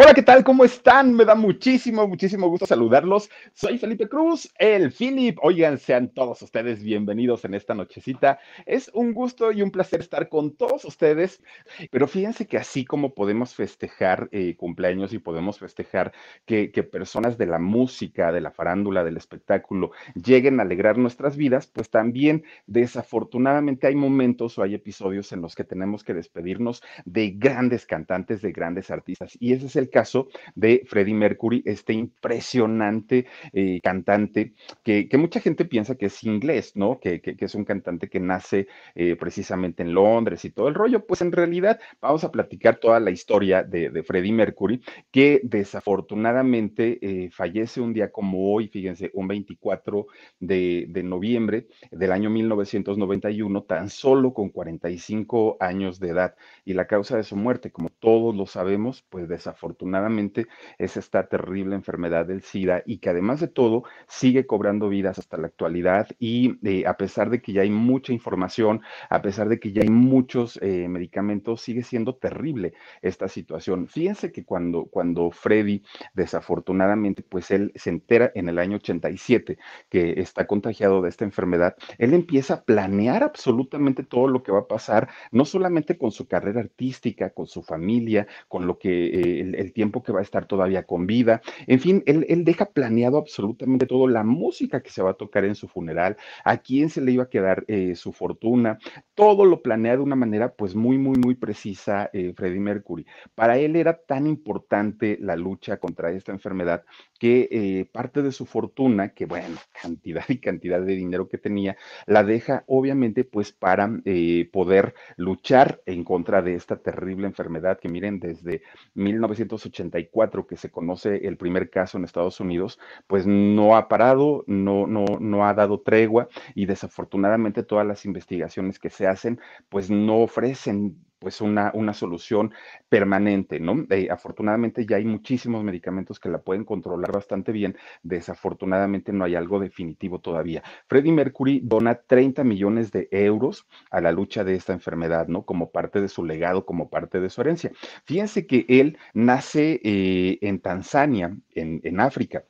Hola, ¿qué tal? ¿Cómo están? Me da muchísimo, muchísimo gusto saludarlos. Soy Felipe Cruz, el Philip. Oigan, sean todos ustedes bienvenidos en esta nochecita. Es un gusto y un placer estar con todos ustedes. Pero fíjense que así como podemos festejar eh, cumpleaños y podemos festejar que, que personas de la música, de la farándula, del espectáculo lleguen a alegrar nuestras vidas, pues también desafortunadamente hay momentos o hay episodios en los que tenemos que despedirnos de grandes cantantes, de grandes artistas. Y ese es el caso de Freddie Mercury, este impresionante eh, cantante que, mucha gente piensa que es inglés, ¿no? Que, es un cantante que nace eh, precisamente en Londres y todo el rollo. Pues en realidad vamos a platicar toda la historia de, de Freddie Mercury, que desafortunadamente eh, fallece un día como hoy, fíjense, un 24 de, de noviembre del año 1991, tan solo con 45 años de edad. Y la causa de su muerte, como todos lo sabemos, pues desafortunadamente desafortunadamente es esta terrible enfermedad del SIDA y que además de todo sigue cobrando vidas hasta la actualidad y eh, a pesar de que ya hay mucha información, a pesar de que ya hay muchos eh, medicamentos, sigue siendo terrible esta situación. Fíjense que cuando, cuando Freddy desafortunadamente, pues él se entera en el año 87 que está contagiado de esta enfermedad, él empieza a planear absolutamente todo lo que va a pasar, no solamente con su carrera artística, con su familia, con lo que eh, el, el tiempo que va a estar todavía con vida. En fin, él, él, deja planeado absolutamente todo, la música que se va a tocar en su funeral, a quién se le iba a quedar eh, su fortuna, todo lo planea de una manera pues muy, muy, muy precisa eh, Freddie Mercury. Para él era tan importante la lucha contra esta enfermedad que eh, parte de su fortuna, que bueno, cantidad y cantidad de dinero que tenía, la deja obviamente pues para poder luchar en contra de esta terrible enfermedad que miren desde 1984 que se conoce el primer caso en Estados Unidos, pues no ha parado, no, no, no ha dado tregua y desafortunadamente todas las investigaciones que se hacen pues no ofrecen pues una, una solución permanente, ¿no? Eh, afortunadamente ya hay muchísimos medicamentos que la pueden controlar bastante bien, desafortunadamente no hay algo definitivo todavía. Freddie Mercury dona 30 millones de euros a la lucha de esta enfermedad, ¿no? Como parte de su legado, como parte de su herencia. Fíjense que él nace eh, en Tanzania, en, en África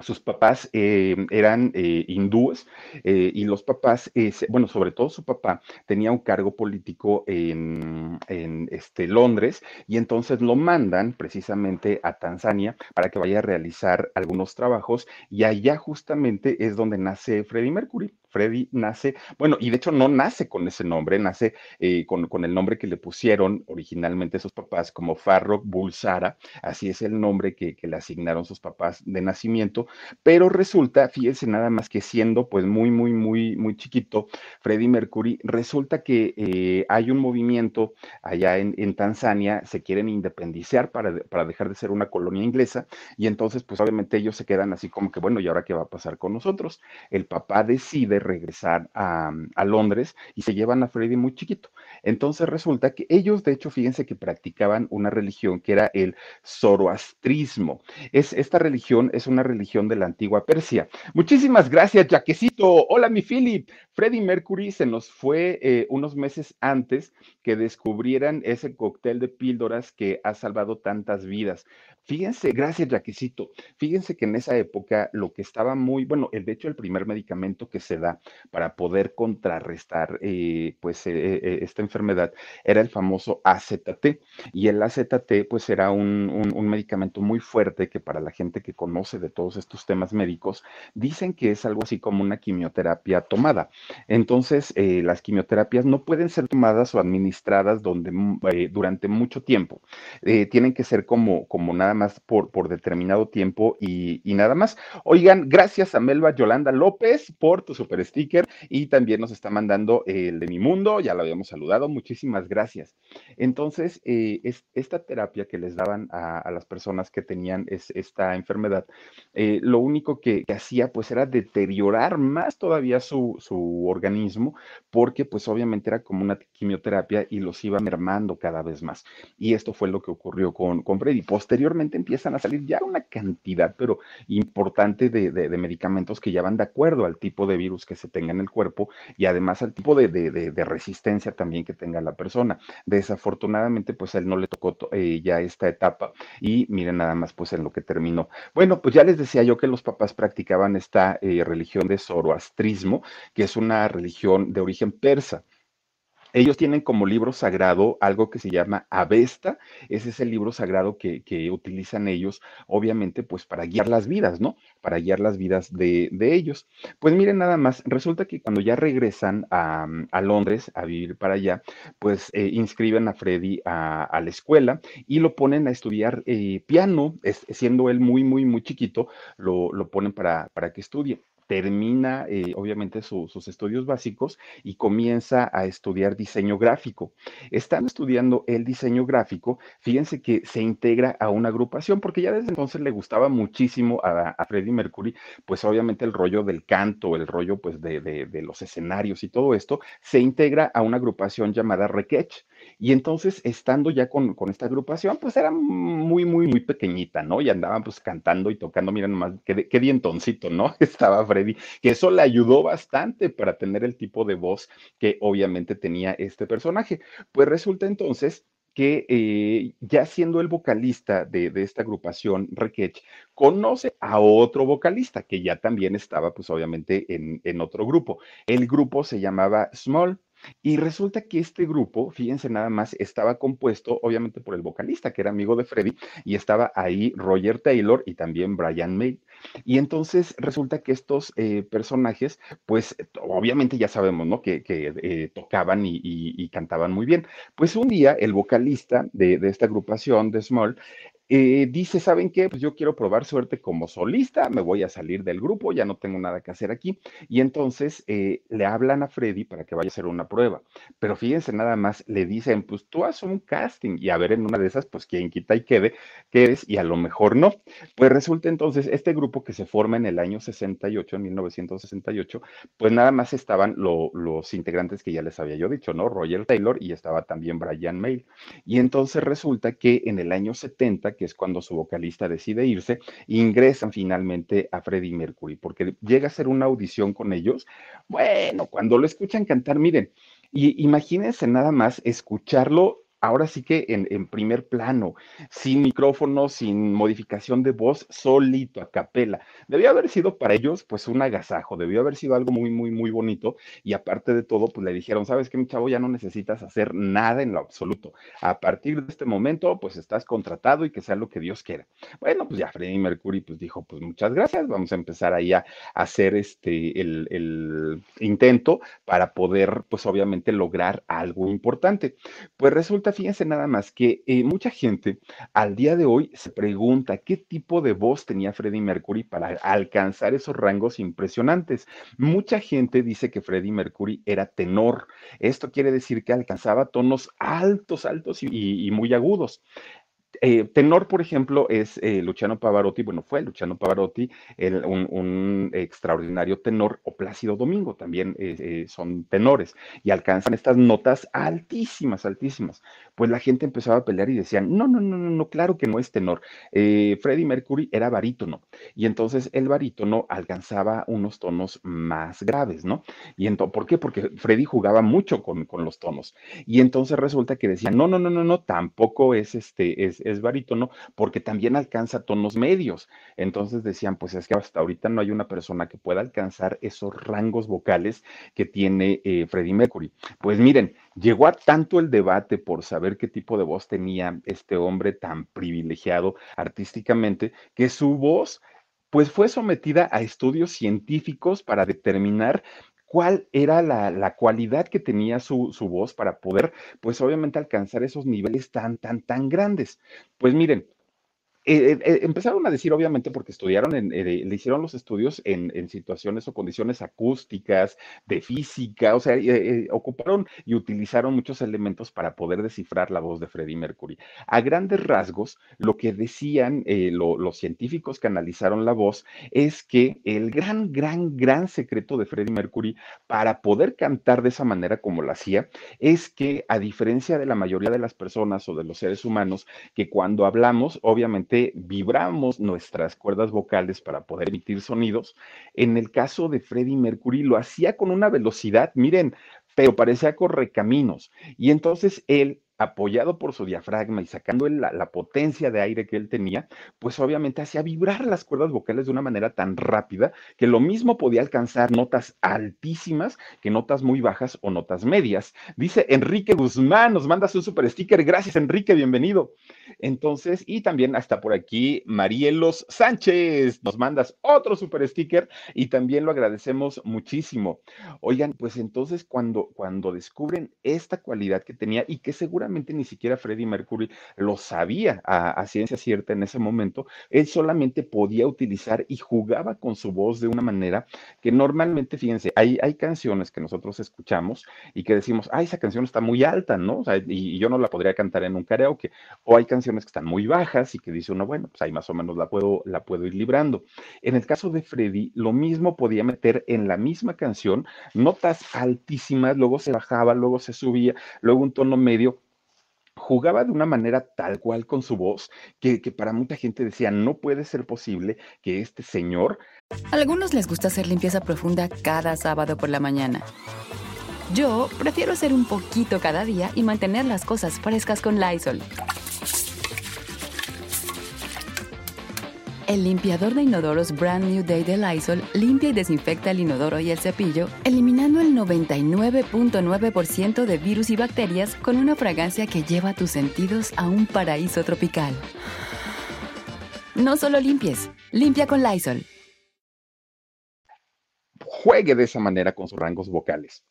sus papás eh, eran eh, hindúes eh, y los papás, bueno, sobre todo su papá tenía un cargo político en, en, este, Londres y entonces lo mandan precisamente a Tanzania para que vaya a realizar algunos trabajos y allá justamente es donde nace Freddie Mercury. Freddy nace, bueno, y de hecho no nace con ese nombre, nace eh, con, con, el nombre que le pusieron originalmente sus papás como Farrokh Bulsara, así es el nombre que, le asignaron sus papás de nacimiento, pero resulta, fíjense nada más que siendo pues muy, muy, muy, muy chiquito, Freddie Mercury, resulta que eh, hay un movimiento allá en, en, Tanzania, se quieren independizar para, para dejar de ser una colonia inglesa, y entonces pues obviamente ellos se quedan así como que, bueno, ¿y ahora qué va a pasar con nosotros? El papá decide regresar a, a, Londres y se llevan a Freddy muy chiquito. Entonces resulta que ellos, de hecho, fíjense que practicaban una religión que era el zoroastrismo. Es, esta religión es una religión de la antigua Persia. Muchísimas gracias, Jaquecito. Hola, mi Philip. Freddie Mercury se nos fue eh, unos meses antes que descubrieran ese cóctel de píldoras que ha salvado tantas vidas. Fíjense, gracias Jaquisito, fíjense que en esa época lo que estaba muy, bueno, de hecho el primer medicamento que se da para poder contrarrestar eh, pues eh, esta enfermedad era el famoso AZT y el AZT pues era un medicamento muy fuerte que para la gente que conoce de todos estos temas médicos dicen que es algo así como una quimioterapia tomada. Entonces, eh, las quimioterapias no pueden ser tomadas o administradas donde, mm, eh, durante mucho tiempo. Eh, tienen que ser como, como nada más por, por determinado tiempo y, y, nada más. Oigan, gracias a Melba Yolanda López por tu super sticker y también nos está mandando el de mi mundo, ya lo habíamos saludado, muchísimas gracias. Entonces, es, esta terapia que les daban a, las personas que tenían es, esta enfermedad, lo único que, que, hacía pues era deteriorar más todavía su, su organismo, porque pues obviamente era como una quimioterapia y los iba mermando cada vez más. Y esto fue lo que ocurrió con, con Freddy. Posteriormente empiezan a salir ya una cantidad, pero importante de, de, medicamentos que ya van de acuerdo al tipo de virus que se tenga en el cuerpo y además al tipo de, de resistencia también que tenga la persona. Desafortunadamente, pues a él no le tocó eh, ya esta etapa y miren nada más pues en lo que terminó. Bueno, pues ya les decía yo que los papás practicaban esta eh, religión de zoroastrismo, que es una religión de origen persa. Ellos tienen como libro sagrado algo que se llama Avesta, ese es el libro sagrado que, que, utilizan ellos, obviamente, pues para guiar las vidas, ¿no? Para guiar las vidas de, de ellos. Pues miren nada más, resulta que cuando ya regresan a, a Londres a vivir para allá, pues eh, inscriben a Freddy a, la escuela y lo ponen a estudiar eh, piano, siendo él muy, muy, muy chiquito, lo, lo ponen para, para que estudie termina eh, obviamente su, sus estudios básicos y comienza a estudiar diseño gráfico. Estando estudiando el diseño gráfico, fíjense que se integra a una agrupación porque ya desde entonces le gustaba muchísimo a, Freddie Mercury, pues obviamente el rollo del canto, el rollo pues de los escenarios y todo esto, se integra a una agrupación llamada Requech. Y entonces, estando ya con, con, esta agrupación, pues era muy, muy, muy pequeñita, ¿no? Y andaban pues cantando y tocando, miren nomás, qué, qué dientoncito, ¿no? Estaba Freddy, que eso le ayudó bastante para tener el tipo de voz que obviamente tenía este personaje. Pues resulta entonces que eh, ya siendo el vocalista de, de esta agrupación, Requech, conoce a otro vocalista que ya también estaba, pues obviamente, en, en otro grupo. El grupo se llamaba Small. Y resulta que este grupo, fíjense nada más, estaba compuesto obviamente por el vocalista, que era amigo de Freddy, y estaba ahí Roger Taylor y también Brian May. Y entonces resulta que estos eh, personajes, pues obviamente ya sabemos, ¿no? Que, eh, tocaban y, cantaban muy bien. Pues un día el vocalista de esta agrupación de Small eh, dice, ¿saben qué? Pues yo quiero probar suerte como solista, me voy a salir del grupo, ya no tengo nada que hacer aquí. Y entonces eh, le hablan a Freddy para que vaya a hacer una prueba. Pero fíjense, nada más le dicen, pues tú haz un casting y a ver en una de esas, pues quién quita y quede, quedes y a lo mejor no. Pues resulta entonces, este grupo que se forma en el año 68, en 1968, pues nada más estaban lo, los integrantes que ya les había yo dicho, ¿no? Roger Taylor y estaba también Brian May. Y entonces resulta que en el año 70, que es cuando su vocalista decide irse, ingresan finalmente a Freddie Mercury, porque llega a ser una audición con ellos. Bueno, cuando lo escuchan cantar, miren, y imagínense nada más escucharlo ahora sí que en, en, primer plano, sin micrófono, sin modificación de voz, solito, a capela. Debió haber sido para ellos, pues, un agasajo, debió haber sido algo muy, muy, muy bonito. Y aparte de todo, pues le dijeron, sabes que mi chavo ya no necesitas hacer nada en lo absoluto. A partir de este momento, pues estás contratado y que sea lo que Dios quiera. Bueno, pues ya Freddie Mercury, pues dijo, pues muchas gracias, vamos a empezar ahí a, a hacer este, el, el intento para poder, pues obviamente, lograr algo importante. Pues resulta fíjense nada más que eh, mucha gente al día de hoy se pregunta qué tipo de voz tenía Freddie Mercury para alcanzar esos rangos impresionantes. Mucha gente dice que Freddie Mercury era tenor. Esto quiere decir que alcanzaba tonos altos, altos y, muy agudos. Eh, tenor, por ejemplo, es eh, Luciano Pavarotti, bueno, fue Luciano Pavarotti, el, un, extraordinario tenor, o Plácido Domingo, también eh, son tenores, y alcanzan estas notas altísimas, altísimas. Pues la gente empezaba a pelear y decían, no, no, no, no, no claro que no es tenor. Eh, Freddie Mercury era barítono y entonces el barítono alcanzaba unos tonos más graves, ¿no? Y entonces, ¿por qué? Porque Freddie jugaba mucho con, con, los tonos. Y entonces resulta que decían, no, no, no, no, no, tampoco es este, es, es barítono, porque también alcanza tonos medios. Entonces decían, pues es que hasta ahorita no hay una persona que pueda alcanzar esos rangos vocales que tiene eh, Freddie Mercury. Pues miren, llegó a tanto el debate por saber qué tipo de voz tenía este hombre tan privilegiado artísticamente, que su voz pues fue sometida a estudios científicos para determinar cuál era la, la cualidad que tenía su, su, voz para poder, pues obviamente alcanzar esos niveles tan, tan, tan grandes. Pues miren, eh, eh, empezaron a decir, obviamente, porque estudiaron, en, eh, le hicieron los estudios en, situaciones o condiciones acústicas, de física, o sea, eh, eh, ocuparon y utilizaron muchos elementos para poder descifrar la voz de Freddie Mercury. A grandes rasgos, lo que decían lo, los científicos que analizaron la voz es que el gran, gran, gran secreto de Freddie Mercury para poder cantar de esa manera como lo hacía es que, a diferencia de la mayoría de las personas o de los seres humanos, que cuando hablamos, obviamente, vibramos nuestras cuerdas vocales para poder emitir sonidos. En el caso de Freddie Mercury lo hacía con una velocidad, miren, pero parecía correcaminos. Y entonces él apoyado por su diafragma y sacando la, potencia de aire que él tenía, pues obviamente hacía vibrar las cuerdas vocales de una manera tan rápida que lo mismo podía alcanzar notas altísimas que notas muy bajas o notas medias. Dice Enrique Guzmán, nos mandas un super sticker. Gracias, Enrique, bienvenido. Entonces, y también hasta por aquí, Marielos Sánchez, nos mandas otro super sticker y también lo agradecemos muchísimo. Oigan, pues entonces cuando, cuando descubren esta cualidad que tenía y que seguramente ni siquiera Freddie Mercury lo sabía a, ciencia cierta en ese momento, él solamente podía utilizar y jugaba con su voz de una manera que normalmente, fíjense, hay, hay canciones que nosotros escuchamos y que decimos, ah, esa canción está muy alta, ¿no? Y, yo no la podría cantar en un karaoke. O hay canciones que están muy bajas y que dice uno, bueno, pues ahí más o menos la puedo, la puedo ir librando. En el caso de Freddy, lo mismo podía meter en la misma canción notas altísimas, luego se bajaba, luego se subía, luego un tono medio, jugaba de una manera tal cual con su voz que, que, para mucha gente decía, no puede ser posible que este señor... A algunos les gusta hacer limpieza profunda cada sábado por la mañana. Yo prefiero hacer un poquito cada día y mantener las cosas frescas con Lysol. El limpiador de inodoros Brand New Day de Lysol limpia y desinfecta el inodoro y el cepillo, eliminando el 99.9% de virus y bacterias con una fragancia que lleva tus sentidos a un paraíso tropical. No solo limpies, limpia con Lysol. Juegue de esa manera con sus rangos vocales.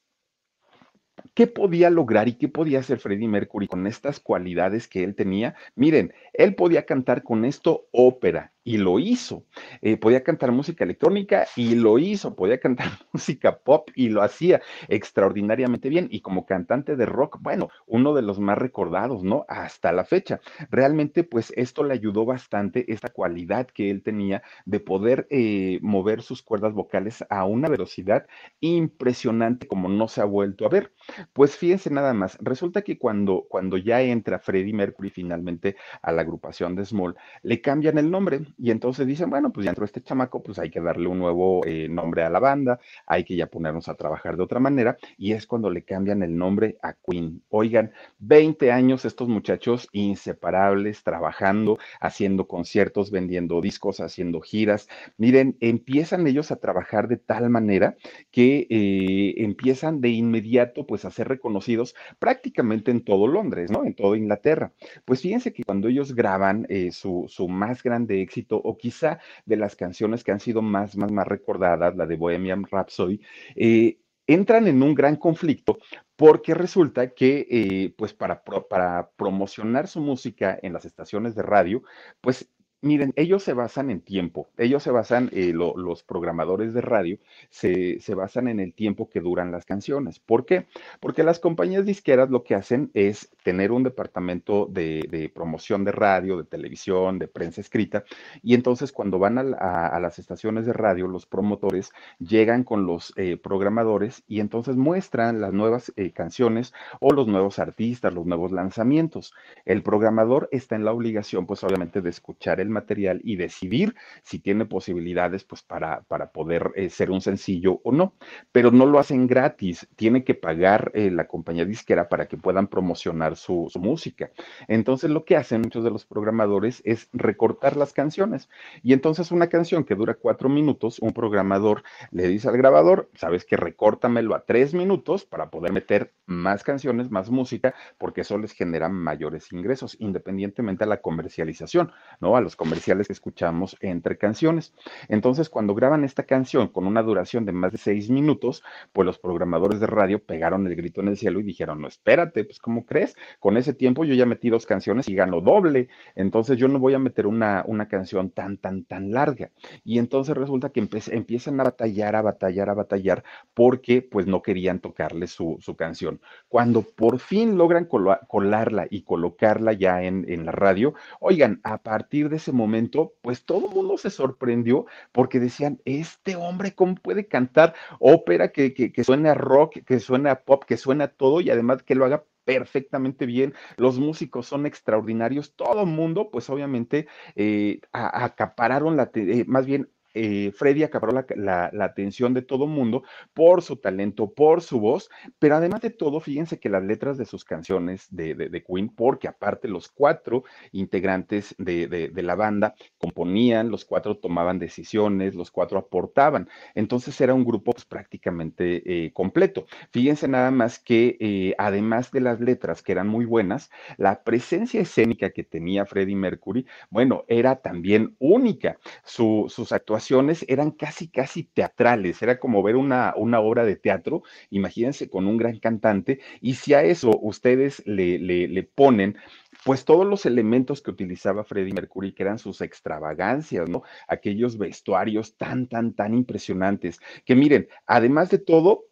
¿Qué podía lograr y qué podía hacer Freddie Mercury con estas cualidades que él tenía? Miren, él podía cantar con esto ópera, y lo hizo. Eh, podía cantar música electrónica y lo hizo, podía cantar música pop y lo hacía extraordinariamente bien. Y como cantante de rock, bueno, uno de los más recordados, ¿no? Hasta la fecha. Realmente, pues esto le ayudó bastante, esta cualidad que él tenía de poder eh, mover sus cuerdas vocales a una velocidad impresionante como no se ha vuelto a ver. Pues fíjense nada más, resulta que cuando, cuando ya entra Freddie Mercury finalmente a la agrupación de Small, le cambian el nombre y entonces dicen, bueno, pues ya entró este chamaco, pues hay que darle un nuevo eh, nombre a la banda, hay que ya ponernos a trabajar de otra manera, y es cuando le cambian el nombre a Queen. Oigan, 20 años estos muchachos inseparables, trabajando, haciendo conciertos, vendiendo discos, haciendo giras. Miren, empiezan ellos a trabajar de tal manera que eh, empiezan de inmediato pues a ser reconocidos prácticamente en todo Londres, ¿no? En toda Inglaterra. Pues fíjense que cuando ellos graban eh, su, su más grande éxito, o quizá de las canciones que han sido más, más, más recordadas, la de Bohemian Rhapsody, eh, entran en un gran conflicto porque resulta que, eh, pues para, para promocionar su música en las estaciones de radio, pues Miren, ellos se basan en tiempo, ellos se basan, eh, lo- los programadores de radio se, se basan en el tiempo que duran las canciones. ¿Por qué? Porque las compañías disqueras lo que hacen es tener un departamento de, de promoción de radio, de televisión, de prensa escrita, y entonces cuando van a- a las estaciones de radio, los promotores llegan con los eh, programadores y entonces muestran las nuevas eh, canciones o los nuevos artistas, los nuevos lanzamientos. El programador está en la obligación, pues obviamente, de escuchar el material y decidir si tiene posibilidades, pues para, para poder eh, ser un sencillo o no. Pero no lo hacen gratis, tiene que pagar eh, la compañía disquera para que puedan promocionar su, su música. Entonces lo que hacen muchos de los programadores es recortar las canciones. Y entonces una canción que dura cuatro minutos, un programador le dice al grabador, sabes que recórtamelo a tres minutos para poder meter más canciones, más música, porque eso les genera mayores ingresos, independientemente a la comercialización, ¿no? A los comerciales que escuchamos entre canciones. Entonces, cuando graban esta canción con una duración de más de seis minutos, pues los programadores de radio pegaron el grito en el cielo y dijeron, no, espérate, pues ¿cómo crees? Con ese tiempo yo ya metí dos canciones y gano doble, entonces yo no voy a meter una, una canción tan, tan, tan larga. Y entonces resulta que empiezan a batallar, a batallar, a batallar, porque pues no querían tocarle su, su canción. Cuando por fin logran colarla y colocarla ya en, en la radio, oigan, a partir de ese momento, pues todo el mundo se sorprendió porque decían, este hombre, ¿cómo puede cantar ópera que, que, que suene a rock, que suene a pop, que suene a todo y además que lo haga perfectamente bien, los músicos son extraordinarios, todo el mundo, pues obviamente, eh, acapararon la, eh, más bien eh, Freddy acaparó la, atención de todo mundo por su talento, por su voz, pero además de todo, fíjense que las letras de sus canciones de, Queen, porque aparte los cuatro integrantes de la banda componían, los cuatro tomaban decisiones, los cuatro aportaban, entonces era un grupo pues, prácticamente eh, completo. Fíjense nada más que eh, además de las letras que eran muy buenas, la presencia escénica que tenía Freddie Mercury, bueno, era también única su- sus actuaciones eran casi, casi teatrales, era como ver una, una obra de teatro, imagínense con un gran cantante, y si a eso ustedes le, le, le ponen pues todos los elementos que utilizaba Freddie Mercury, que eran sus extravagancias, ¿no? Aquellos vestuarios tan, tan, tan impresionantes, que miren, además de todo,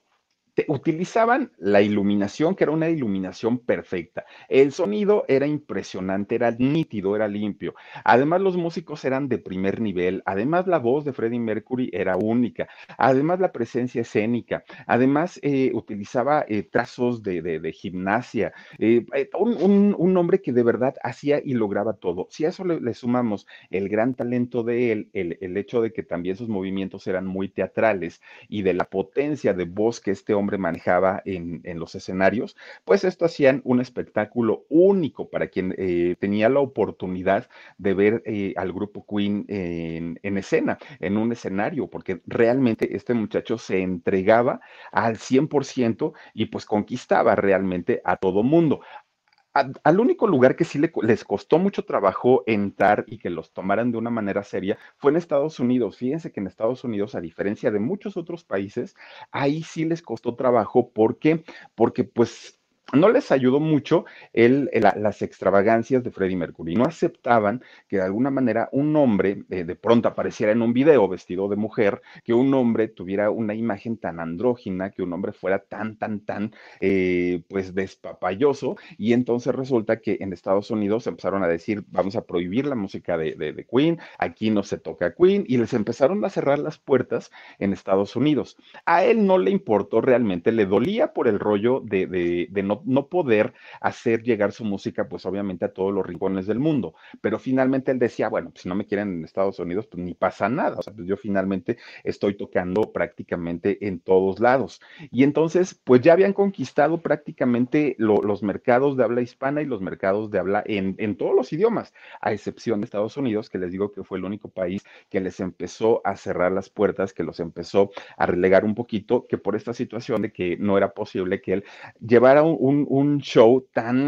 te- utilizaban la iluminación, que era una iluminación perfecta. El sonido era impresionante, era nítido, era limpio. Además, los músicos eran de primer nivel. Además, la voz de Freddie Mercury era única. Además, la presencia escénica. Además, eh, utilizaba eh, trazos de, de- gimnasia. Eh, un, un- un hombre que de verdad hacía y lograba todo. Si a eso le, le sumamos el gran talento de él, el, el hecho de que también sus movimientos eran muy teatrales y de la potencia de voz que este hombre manejaba en, en los escenarios, pues esto hacían un espectáculo único para quien eh, tenía la oportunidad de ver eh, al grupo Queen en, en escena, en un escenario, porque realmente este muchacho se entregaba al 100% y pues conquistaba realmente a todo mundo. Al único lugar que sí le les costó mucho trabajo entrar y que los tomaran de una manera seria fue en Estados Unidos. Fíjense que en Estados Unidos, a diferencia de muchos otros países, ahí sí les costó trabajo. ¿Por qué? Porque pues no les ayudó mucho el, la- las extravagancias de Freddie Mercury. No aceptaban que de alguna manera un hombre eh, de pronto apareciera en un video vestido de mujer, que un hombre tuviera una imagen tan andrógina, que un hombre fuera tan, tan, tan, eh, pues despapalloso y entonces resulta que en Estados Unidos empezaron a decir, vamos a prohibir la música de, de- de Queen, aquí no se toca Queen, y les empezaron a cerrar las puertas en Estados Unidos. A él no le importó realmente, le dolía por el rollo de, de- de no, poder hacer llegar su música, pues obviamente a todos los rincones del mundo. Pero finalmente él decía, bueno, pues si no me quieren en Estados Unidos, pues ni pasa nada. O sea, pues yo finalmente estoy tocando prácticamente en todos lados. Y entonces, pues ya habían conquistado prácticamente lo- los mercados de habla hispana y los mercados de habla en, en todos los idiomas, a excepción de Estados Unidos, que les digo que fue el único país que les empezó a cerrar las puertas, que los empezó a relegar un poquito, que por esta situación de que no era posible que él llevara un, un- un show tan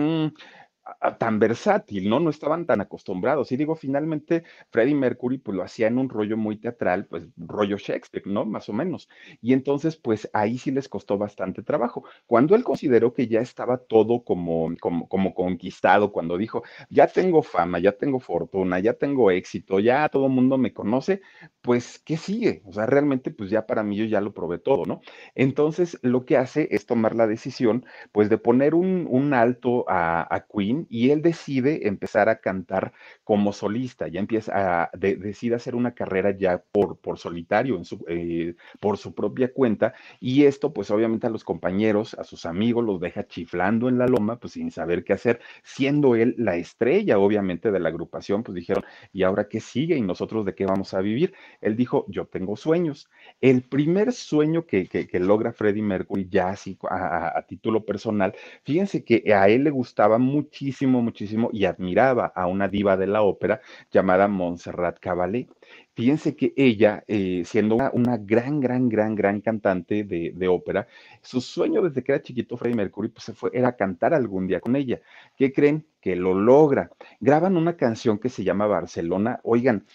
tan versátil, ¿no? No estaban tan acostumbrados. Y digo, finalmente, Freddie Mercury, pues lo hacía en un rollo muy teatral, pues rollo Shakespeare, ¿no? Más o menos. Y entonces, pues ahí sí les costó bastante trabajo. Cuando él consideró que ya estaba todo como, como, como conquistado, cuando dijo, ya tengo fama, ya tengo fortuna, ya tengo éxito, ya todo el mundo me conoce, pues, ¿qué sigue? O sea, realmente, pues ya para mí yo ya lo probé todo, ¿no? Entonces, lo que hace es tomar la decisión, pues, de poner un, un alto a, a Queen y él decide empezar a cantar como solista, ya empieza a, de, decide hacer una carrera ya por, por solitario, eh, por su propia cuenta, y esto pues obviamente a los compañeros, a sus amigos los deja chiflando en la loma, pues sin saber qué hacer, siendo él la estrella obviamente de la agrupación, pues dijeron, ¿y ahora qué sigue? ¿Y nosotros de qué vamos a vivir? Él dijo, yo tengo sueños. El primer sueño que, que, que logra Freddie Mercury ya así a, a, a título personal, fíjense que a él le gustaba muchísimo, muchísimo y admiraba a una diva de la ópera llamada Montserrat Caballé. Fíjense que ella, eh, siendo una, una, gran, gran, gran, gran cantante de, de, ópera, su sueño desde que era chiquito, Freddie Mercury, pues se fue, era cantar algún día con ella. ¿Qué creen? Que lo logra. Graban una canción que se llama Barcelona. Oigan,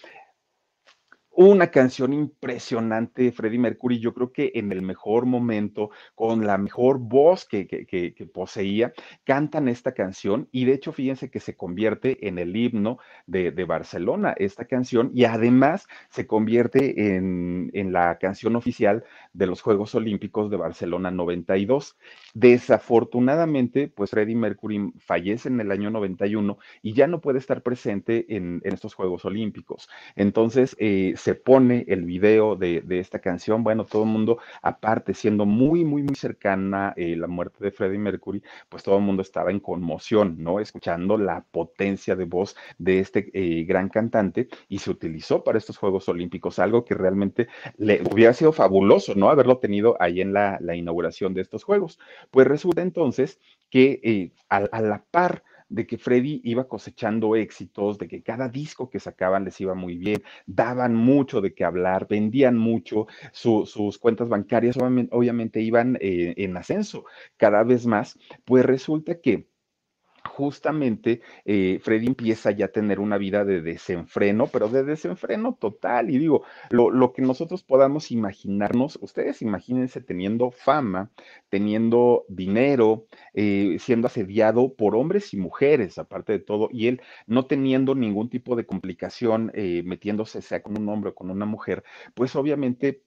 una canción impresionante de Freddie Mercury, yo creo que en el mejor momento, con la mejor voz que, que, poseía, cantan esta canción y de hecho fíjense que se convierte en el himno de, de Barcelona, esta canción, y además se convierte en, en, la canción oficial de los Juegos Olímpicos de Barcelona 92. Desafortunadamente, pues Freddie Mercury fallece en el año 91 y ya no puede estar presente en, en estos Juegos Olímpicos. Entonces, eh, se pone el video de, de, esta canción, bueno, todo el mundo, aparte, siendo muy, muy, muy cercana eh, la muerte de Freddie Mercury, pues todo el mundo estaba en conmoción, ¿no? Escuchando la potencia de voz de este eh, gran cantante y se utilizó para estos Juegos Olímpicos, algo que realmente le hubiera sido fabuloso, ¿no? Haberlo tenido ahí en la, la inauguración de estos Juegos. Pues resulta entonces que eh, a, a la par de que Freddy iba cosechando éxitos, de que cada disco que sacaban les iba muy bien, daban mucho de qué hablar, vendían mucho, su, sus cuentas bancarias obviamente, obviamente iban eh, en ascenso. Cada vez más, pues resulta que justamente eh, Freddy empieza ya a tener una vida de desenfreno, pero de desenfreno total. Y digo, lo, lo, que nosotros podamos imaginarnos, ustedes imagínense teniendo fama, teniendo dinero, eh, siendo asediado por hombres y mujeres, aparte de todo, y él no teniendo ningún tipo de complicación, eh, metiéndose sea con un hombre o con una mujer, pues obviamente...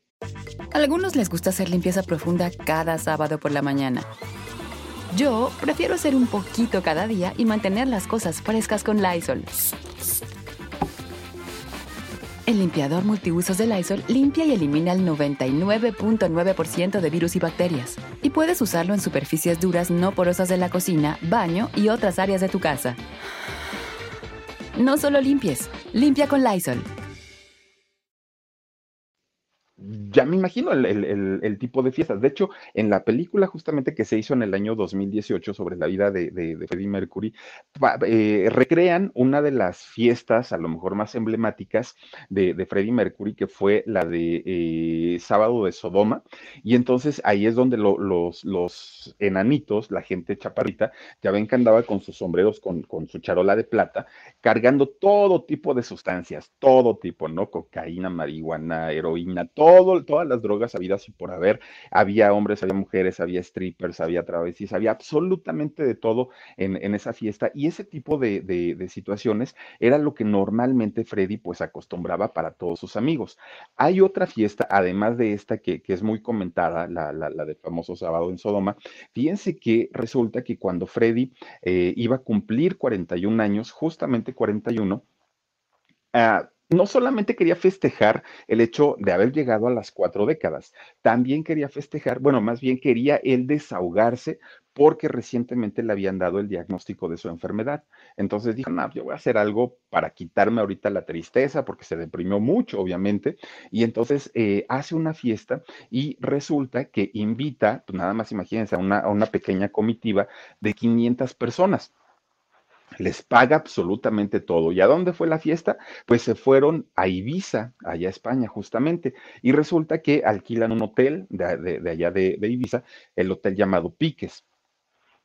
A algunos les gusta hacer limpieza profunda cada sábado por la mañana. Yo prefiero hacer un poquito cada día y mantener las cosas frescas con Lysol. El limpiador multiusos de Lysol limpia y elimina el 99.9% de virus y bacterias. Y puedes usarlo en superficies duras no porosas de la cocina, baño y otras áreas de tu casa. No solo limpies, limpia con Lysol ya me imagino el, tipo de fiestas. De hecho, en la película justamente que se hizo en el año 2018 sobre la vida de, de, Freddie Mercury, eh, recrean una de las fiestas, a lo mejor más emblemáticas, de, de Freddie Mercury, que fue la de eh, Sábado de Sodoma. Y entonces ahí es donde lo, los, enanitos, la gente chaparrita, ya ven que andaba con sus sombreros, con su charola de plata, cargando todo tipo de sustancias, todo tipo, ¿no? Cocaína, marihuana, heroína, todo todas las drogas habidas y por haber. Había hombres, había mujeres, había strippers, había travestis, había absolutamente de todo en, esa fiesta. Y ese tipo de, situaciones era lo que normalmente Freddy pues acostumbraba para todos sus amigos. Hay otra fiesta, además de esta que, es muy comentada, la, del famoso sábado en Sodoma. Fíjense que resulta que cuando Freddy eh, iba a cumplir 41 años, justamente 41, uh, no solamente quería festejar el hecho de haber llegado a las cuatro décadas, también quería festejar, bueno, más bien quería él desahogarse porque recientemente le habían dado el diagnóstico de su enfermedad. Entonces dijo, no, yo voy a hacer algo para quitarme ahorita la tristeza, porque se deprimió mucho, obviamente, y entonces eh, hace una fiesta y resulta que invita, pues nada más imagínense, a una, a una pequeña comitiva de 500 personas les paga absolutamente todo. ¿Y a dónde fue la fiesta? Pues se fueron a Ibiza, allá a España justamente, y resulta que alquilan un hotel de, allá de, Ibiza, el hotel llamado Piques.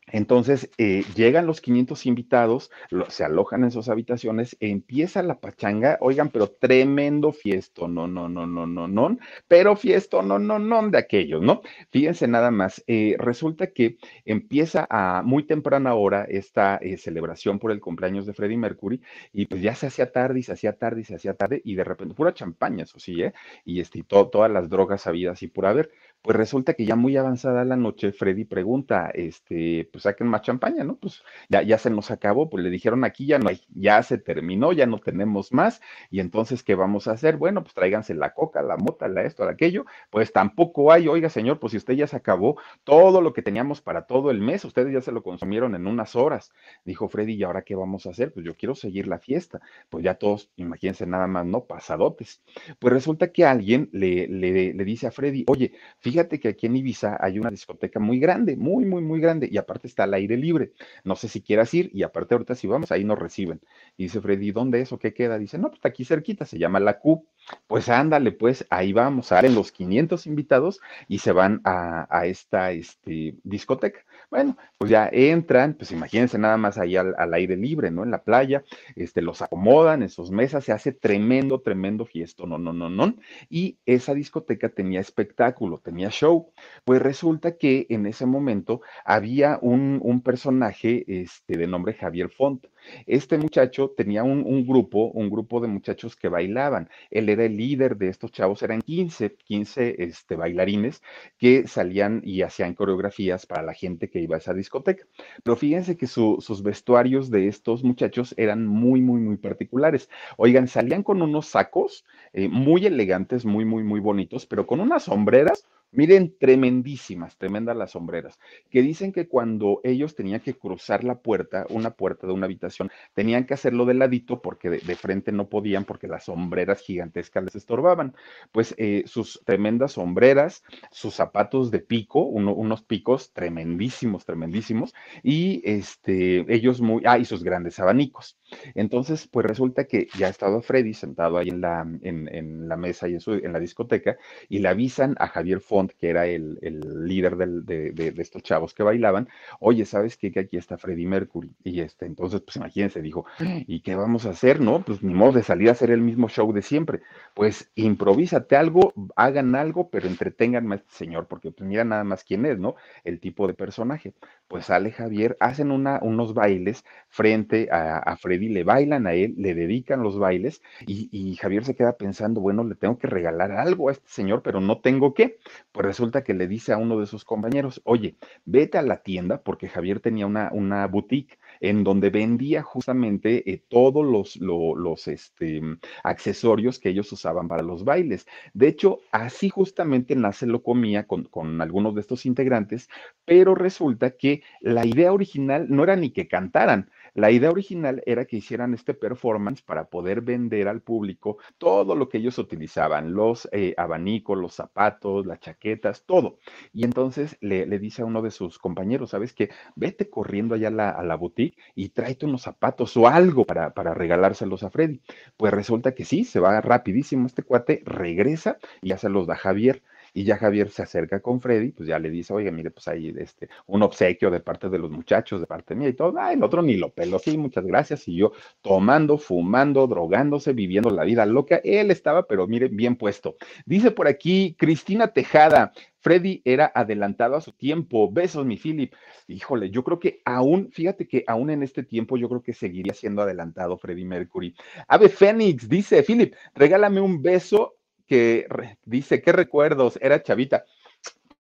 Entonces eh, llegan los 500 invitados, se alojan en sus habitaciones, empieza la pachanga, oigan, pero tremendo fiesto, no, no, no, no, no, no, pero fiesto, no, no, no, de aquellos, ¿no? Fíjense nada más, eh, resulta que empieza a muy temprana hora esta eh, celebración por el cumpleaños de Freddie Mercury y pues ya se hacía tarde y se hacía tarde y se hacía tarde y de repente, pura champaña, eso sí, ¿eh? Y este, todas las drogas habidas y por haber. Pues resulta que ya muy avanzada la noche, Freddy pregunta, este, pues saquen más champaña, ¿no? Pues ya, ya se nos acabó, pues le dijeron aquí ya no hay, ya se terminó, ya no tenemos más, y entonces, ¿qué vamos a hacer? Bueno, pues tráiganse la coca, la mota, la esto, la aquello, pues tampoco hay, oiga señor, pues si usted ya se acabó todo lo que teníamos para todo el mes, ustedes ya se lo consumieron en unas horas. Dijo Freddy, ¿y ahora qué vamos a hacer? Pues yo quiero seguir la fiesta. Pues ya todos, imagínense nada más, ¿no? Pasadotes. Pues resulta que alguien le, le, le dice a Freddy, oye, Fíjate que aquí en Ibiza hay una discoteca muy grande, muy, muy, muy grande, y aparte está al aire libre. No sé si quieras ir, y aparte ahorita si vamos, ahí nos reciben. Y dice Freddy, ¿dónde es o qué queda? Dice, no, pues está aquí cerquita, se llama La Q. Pues ándale, pues ahí vamos, salen los 500 invitados y se van a, esta este, discoteca. Bueno, pues ya entran, pues imagínense nada más ahí al, aire libre, ¿no? En la playa, este, los acomodan en sus mesas, se hace tremendo, tremendo fiesto, no, no, no, no. Y esa discoteca tenía espectáculo, tenía show. Pues resulta que en ese momento había un, un personaje este, de nombre Javier Font. Este muchacho tenía un, grupo, un grupo de muchachos que bailaban. Él era el líder de estos chavos, eran 15, 15 este, bailarines que salían y hacían coreografías para la gente que iba a esa discoteca. Pero fíjense que sus vestuarios de estos muchachos eran muy, muy, muy particulares. Oigan, salían con unos sacos eh, muy elegantes, muy, muy, muy bonitos, pero con unas sombreras Miren, tremendísimas, tremendas las sombreras, que dicen que cuando ellos tenían que cruzar la puerta, una puerta de una habitación, tenían que hacerlo de ladito porque de, frente no podían porque las sombreras gigantescas les estorbaban. Pues eh, sus tremendas sombreras, sus zapatos de pico, unos picos tremendísimos, tremendísimos, y este, ellos muy, ah, sus grandes abanicos. Entonces, pues resulta que ya estaba Freddy sentado ahí en la, en, la mesa y en, la discoteca, y le avisan a Javier Que era el, líder de, estos chavos que bailaban, oye, ¿sabes qué? Que aquí está Freddie Mercury. Y este, entonces, pues imagínense, dijo, ¿y qué vamos a hacer? No, pues ni modo de salir a hacer el mismo show de siempre. Pues improvísate algo, hagan algo, pero entreténganme a este señor, porque pues mira nada más quién es, ¿no? El tipo de personaje. Pues sale Javier, hacen una, unos bailes frente a, a Freddy, le bailan a él, le dedican los bailes, y, y Javier se queda pensando, bueno, le tengo que regalar algo a este señor, pero no tengo qué. Pues resulta que le dice a uno de sus compañeros, oye, vete a la tienda, porque Javier tenía una, una boutique en donde vendía justamente eh, todos los, este, accesorios que ellos usaban para los bailes. De hecho, así justamente nace lo comía con, con algunos de estos integrantes, pero resulta que la idea original no era ni que cantaran, la idea original era que hicieran este performance para poder vender al público todo lo que ellos utilizaban, los eh, abanicos, los zapatos, las chaquetas, todo. Y entonces le, dice a uno de sus compañeros, ¿sabes qué? Vete corriendo allá a la, a la boutique y tráete unos zapatos o algo para, para regalárselos a Freddy. Pues resulta que sí, se va rapidísimo este cuate, regresa y ya se los da Javier. Y ya Javier se acerca con Freddy, pues ya le dice, oye, mire, pues ahí este, un obsequio de parte de los muchachos, de parte mía y todo. Ah, el otro ni lo peló, sí, muchas gracias. Y yo tomando, fumando, drogándose, viviendo la vida loca. Él estaba, pero mire, bien puesto. Dice por aquí Cristina Tejada, Freddy era adelantado a su tiempo. Besos, mi Philip. Híjole, yo creo que aún, fíjate que aún en este tiempo, yo creo que seguiría siendo adelantado Freddy Mercury. Ave Fénix dice, Philip, regálame un beso que dice, qué recuerdos, era chavita.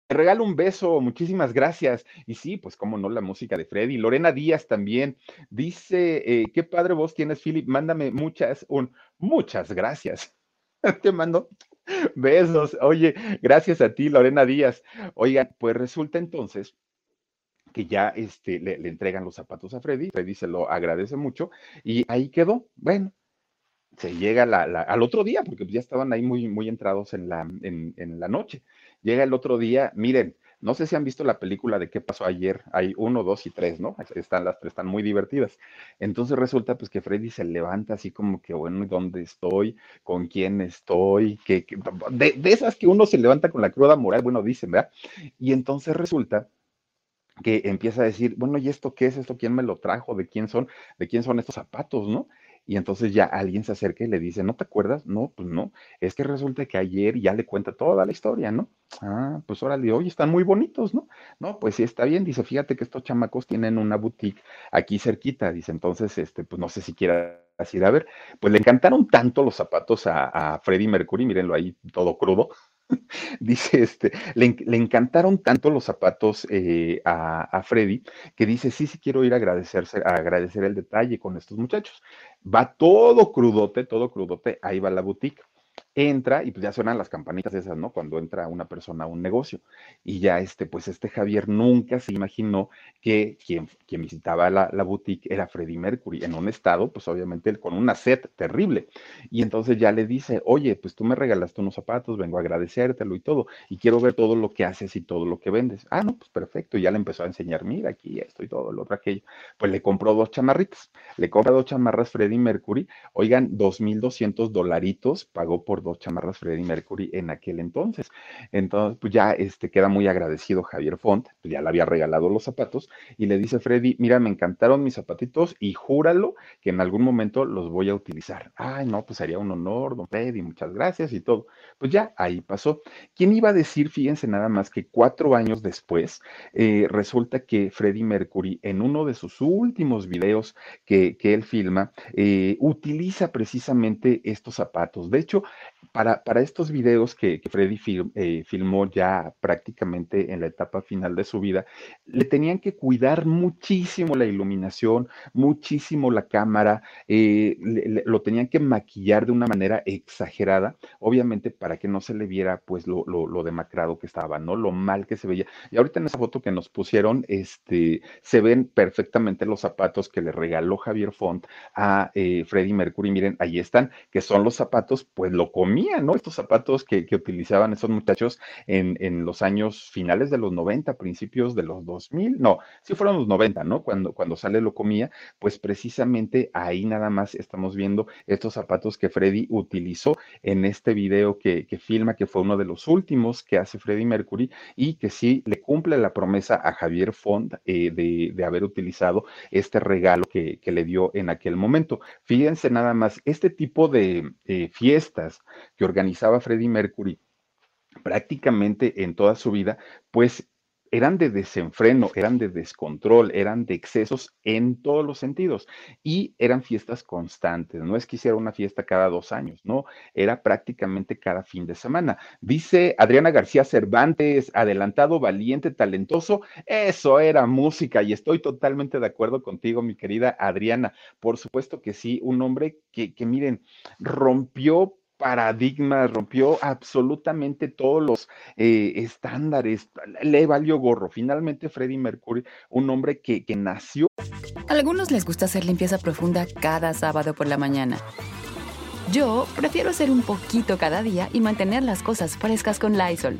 Te regalo un beso, muchísimas gracias. Y sí, pues cómo no, la música de Freddy. Lorena Díaz también dice, eh, qué padre voz tienes, Philip, mándame muchas, un, muchas gracias. Te mando besos. Oye, gracias a ti, Lorena Díaz. Oigan, pues resulta entonces que ya este, le, le, entregan los zapatos a Freddy, Freddy se lo agradece mucho y ahí quedó. Bueno, se llega al otro día, porque ya estaban ahí muy, muy entrados en la, en, la noche. Llega el otro día, miren, no sé si han visto la película de qué pasó ayer. Hay uno, dos y tres, ¿no? Están las tres, están muy divertidas. Entonces resulta pues que Freddy se levanta así como que, bueno, ¿dónde estoy? ¿Con quién estoy? que de, de, esas que uno se levanta con la cruda moral, bueno, dicen, ¿verdad? Y entonces resulta que empieza a decir, bueno, ¿y esto qué es? ¿Esto quién me lo trajo? ¿De quién son? ¿De quién son estos zapatos? ¿No? Y entonces ya alguien se acerca y le dice, ¿no te acuerdas? No, pues no. Es que resulta que ayer ya le cuenta toda la historia, ¿no? Ah, pues órale, oye, están muy bonitos, ¿no? No, pues sí, está bien. Dice, fíjate que estos chamacos tienen una boutique aquí cerquita. Dice, entonces, este, pues no sé si quieras ir a ver. Pues le encantaron tanto los zapatos a, a Freddie Mercury, mírenlo ahí todo crudo. dice, este, le, encantaron tanto los zapatos eh, a, a, Freddy que dice, sí, sí quiero ir a, agradecerse, a agradecer el detalle con estos muchachos. Va todo crudote, todo crudote, ahí va la boutique entra y pues ya suenan las campanitas esas, ¿no? Cuando entra una persona a un negocio. Y ya este, pues este Javier nunca se imaginó que quien, quien visitaba la, la, boutique era Freddie Mercury, en un estado, pues obviamente con una sed terrible. Y entonces ya le dice, oye, pues tú me regalaste unos zapatos, vengo a agradecértelo y todo, y quiero ver todo lo que haces y todo lo que vendes. Ah, no, pues perfecto. Y ya le empezó a enseñar, mira, aquí esto y todo, lo otro, aquello. Pues le compró dos chamarritas, le compra dos chamarras Freddie Mercury, oigan, 2.200 dolaritos pagó por dos chamarras Freddie Mercury en aquel entonces. Entonces, pues ya este, queda muy agradecido Javier Font, pues ya le había regalado los zapatos y le dice Freddy, mira, me encantaron mis zapatitos y júralo que en algún momento los voy a utilizar. Ay, no, pues sería un honor, don Freddy, muchas gracias y todo. Pues ya, ahí pasó. ¿Quién iba a decir, fíjense nada más, que cuatro años después, eh, resulta que Freddie Mercury en uno de sus últimos videos que, que él filma, eh, utiliza precisamente estos zapatos. De hecho, para, para estos videos que, que Freddy eh, filmó ya prácticamente en la etapa final de su vida, le tenían que cuidar muchísimo la iluminación, muchísimo la cámara, eh, lo tenían que maquillar de una manera exagerada, obviamente para que no se le viera pues lo, lo, demacrado que estaba, ¿no? Lo mal que se veía. Y ahorita en esa foto que nos pusieron, este, se ven perfectamente los zapatos que le regaló Javier Font a eh, Freddie Mercury. Miren, ahí están, que son los zapatos, pues lo comí ¿no? Estos zapatos que, utilizaban esos muchachos en, los años finales de los 90, principios de los 2000, no, sí fueron los 90, ¿no? Cuando, cuando sale lo comía, pues precisamente ahí nada más estamos viendo estos zapatos que Freddy utilizó en este video que, que filma, que fue uno de los últimos que hace Freddie Mercury y que sí le cumple la promesa a Javier Font eh, de, de, haber utilizado este regalo que, que, le dio en aquel momento. Fíjense nada más, este tipo de eh, fiestas que organizaba Freddie Mercury prácticamente en toda su vida, pues eran de desenfreno, eran de descontrol, eran de excesos en todos los sentidos y eran fiestas constantes. No es que hiciera una fiesta cada dos años, no, era prácticamente cada fin de semana. Dice Adriana García Cervantes, adelantado, valiente, talentoso, eso era música y estoy totalmente de acuerdo contigo, mi querida Adriana. Por supuesto que sí, un hombre que, que miren, rompió paradigmas, rompió absolutamente todos los eh, estándares, le valió gorro. Finalmente, Freddie Mercury, un hombre que, que nació. A algunos les gusta hacer limpieza profunda cada sábado por la mañana. Yo prefiero hacer un poquito cada día y mantener las cosas frescas con Lysol.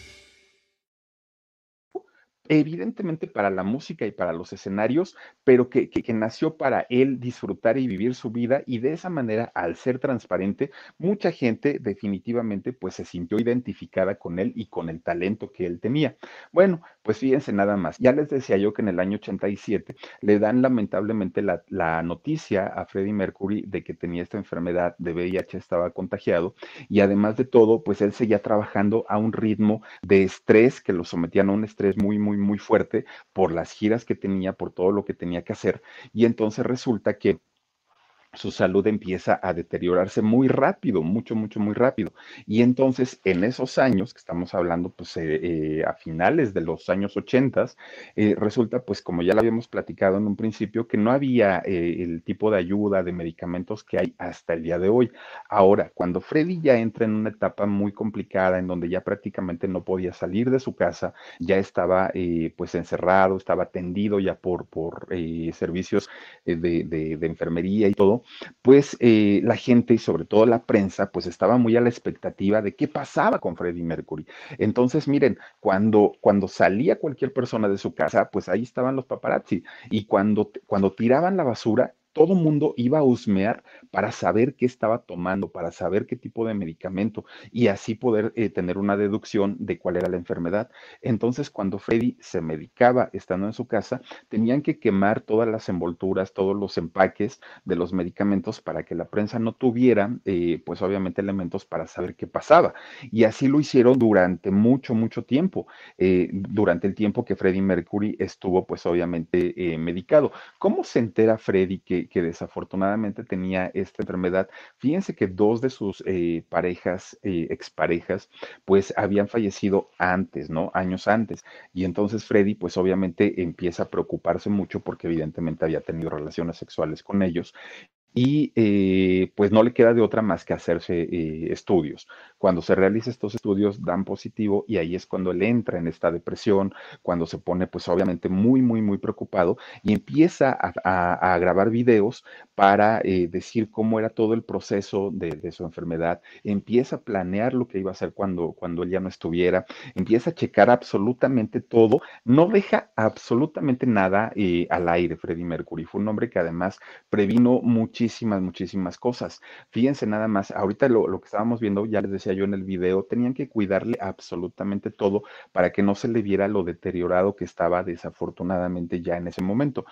evidentemente para la música y para los escenarios, pero que, que, nació para él disfrutar y vivir su vida y de esa manera, al ser transparente, mucha gente definitivamente pues se sintió identificada con él y con el talento que él tenía. Bueno, pues fíjense nada más, ya les decía yo que en el año 87 le dan lamentablemente la, noticia a Freddie Mercury de que tenía esta enfermedad de VIH, estaba contagiado y además de todo, pues él seguía trabajando a un ritmo de estrés que lo sometían a un estrés muy, muy, muy fuerte por las giras que tenía, por todo lo que tenía que hacer. Y entonces resulta que su salud empieza a deteriorarse muy rápido, mucho, mucho, muy rápido. Y entonces, en esos años, que estamos hablando pues eh, eh, a finales de los años 80, eh, resulta pues como ya lo habíamos platicado en un principio, que no había el tipo de ayuda, de medicamentos que hay hasta el día de hoy. Ahora, cuando Freddy ya entra en una etapa muy complicada, en donde ya prácticamente no podía salir de su casa, ya estaba pues encerrado, estaba atendido ya por, por servicios de, de enfermería y todo, pues eh, la gente y sobre todo la prensa, pues estaba muy a la expectativa de qué pasaba con Freddie Mercury. Entonces, miren, cuando, cuando salía cualquier persona de su casa, pues ahí estaban los paparazzi. Y cuando, cuando tiraban la basura, todo mundo iba a husmear para saber qué estaba tomando, para saber qué tipo de medicamento y así poder eh, tener una deducción de cuál era la enfermedad. Entonces, cuando Freddy se medicaba estando en su casa, tenían que quemar todas las envolturas, todos los empaques de los medicamentos para que la prensa no tuviera, eh, pues obviamente, elementos para saber qué pasaba. Y así lo hicieron durante mucho, mucho tiempo, eh, durante el tiempo que Freddie Mercury estuvo, pues obviamente, medicado. ¿Cómo se entera Freddie que que, desafortunadamente tenía esta enfermedad. Fíjense que dos de sus eh, parejas, eh, exparejas, pues habían fallecido antes, ¿no? Años antes. Y entonces Freddy, pues obviamente empieza a preocuparse mucho porque evidentemente había tenido relaciones sexuales con ellos y eh, pues no le queda de otra más que hacerse eh, estudios. Cuando se realiza estos estudios dan positivo y ahí es cuando él entra en esta depresión, cuando se pone pues obviamente muy, muy, muy preocupado y empieza a, grabar videos para eh, decir cómo era todo el proceso de, su enfermedad, empieza a planear lo que iba a hacer cuando, cuando él ya no estuviera, empieza a checar absolutamente todo, no deja absolutamente nada al aire, Freddie Mercury. Fue un hombre que además previno mucho muchísimas, muchísimas cosas. Fíjense nada más, ahorita lo, lo, que estábamos viendo, ya les decía yo en el video, tenían que cuidarle absolutamente todo para que no se le viera lo deteriorado que estaba desafortunadamente ya en ese momento.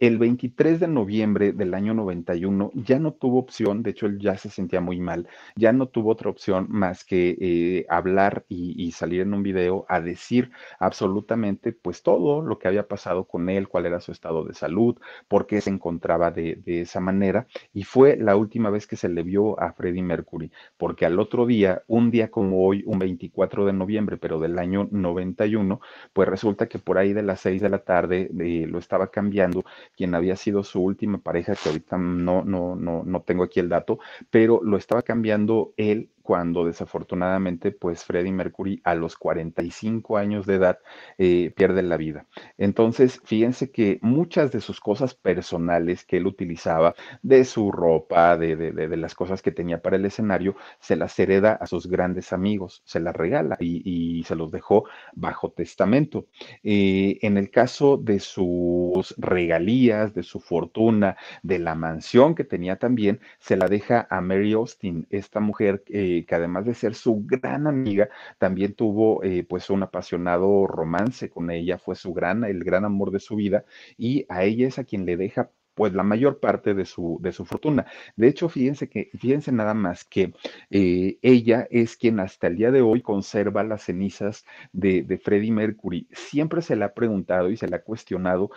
El 23 de noviembre del año 91 ya no tuvo opción, de hecho él ya se sentía muy mal, ya no tuvo otra opción más que eh, hablar y, salir en un video a decir absolutamente pues todo lo que había pasado con él, cuál era su estado de salud, por qué se encontraba de, esa manera. Y fue la última vez que se le vio a Freddie Mercury, porque al otro día, un día como hoy, un 24 de noviembre, pero del año 91, pues resulta que por ahí de las 6 de la tarde eh, lo estaba cambiando quien había sido su última pareja, que ahorita no, no, no, no tengo aquí el dato, pero lo estaba cambiando él cuando desafortunadamente pues Freddie Mercury a los 45 años de edad eh, pierde la vida. Entonces, fíjense que muchas de sus cosas personales que él utilizaba, de su ropa, de, de, las cosas que tenía para el escenario, se las hereda a sus grandes amigos, se las regala y, se los dejó bajo testamento. Eh, en el caso de sus regalías, de su fortuna, de la mansión que tenía también, se la deja a Mary Austin, esta mujer eh, que además de ser su gran amiga, también tuvo eh, pues un apasionado romance con ella, fue su gran, el gran amor de su vida, y a ella es a quien le deja pues la mayor parte de su, de su fortuna. De hecho, fíjense que, fíjense nada más que eh, ella es quien hasta el día de hoy conserva las cenizas de, de Freddie Mercury. Siempre se le ha preguntado y se le ha cuestionado